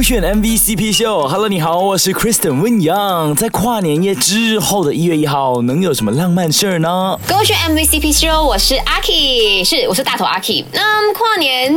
勾选 MVCp 秀。Hello，你好，我是 Kristen 温阳。在跨年夜之后的一月一号，能有什么浪漫事儿呢？勾选 MVCp 秀，我是阿 K，是我是大头阿 K。那跨年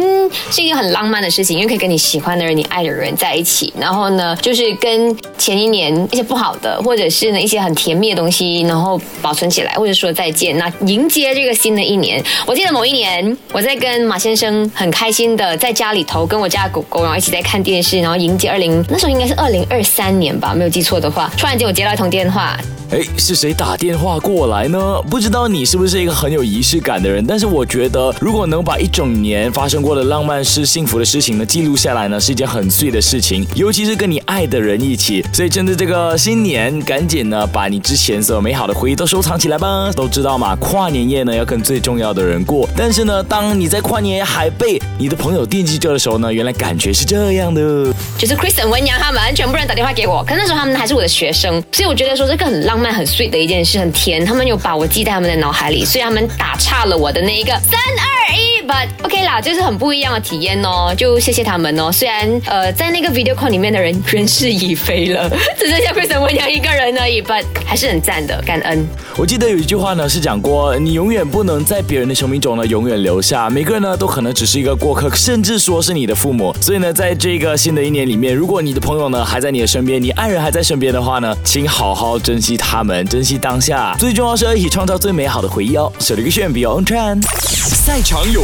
是一个很浪漫的事情，因为可以跟你喜欢的人、你爱的人在一起，然后呢，就是跟前一年一些不好的，或者是呢一些很甜蜜的东西，然后保存起来，或者说再见，那迎接这个新的一年。我记得某一年，我在跟马先生很开心的在家里头跟我家狗狗，然后一起在看电视，然后迎接二零，那时候应该是二零二三年吧，没有记错的话。突然间我接到一通电话，哎，是谁打电话过来呢？不知道你是不是一个很有仪式感的人，但是我觉得，如果能把一整年发生过的浪漫事、幸福的事情呢记录下来呢，是一件很碎的事情，尤其是跟你爱的人一起。所以趁着这个新年，赶紧呢把你之前所有美好的回忆都收藏起来吧。都知道嘛，跨年夜呢要跟最重要的人过，但是呢，当你在跨年夜还被你的朋友惦记着的时候呢，原来感觉是这样的。就是 Kristen 文扬他们全部人打电话给我，可那时候他们还是我的学生，所以我觉得说这个很浪漫、很 sweet 的一件事，很甜。他们有把我记在他们的脑海里，所以他们打岔了我的那一个三二一。，but OK 啦，就是很不一样的体验哦，就谢谢他们哦。虽然呃在那个 video call 里面的人人事已非了，只剩下 Kristen 文阳一个人而已，but 还是很赞的，感恩。我记得有一句话呢是讲过，你永远不能在别人的生命中呢永远留下，每个人呢都可能只是一个过客，甚至说是你的父母。所以呢，在这个新的一年里面，如果你的朋友呢还在你的身边，你爱人还在身边的话呢，请好好珍惜他们，珍惜当下。最重要是要一起创造最美好的回忆哦。手里个炫 Beyond Trend，赛场有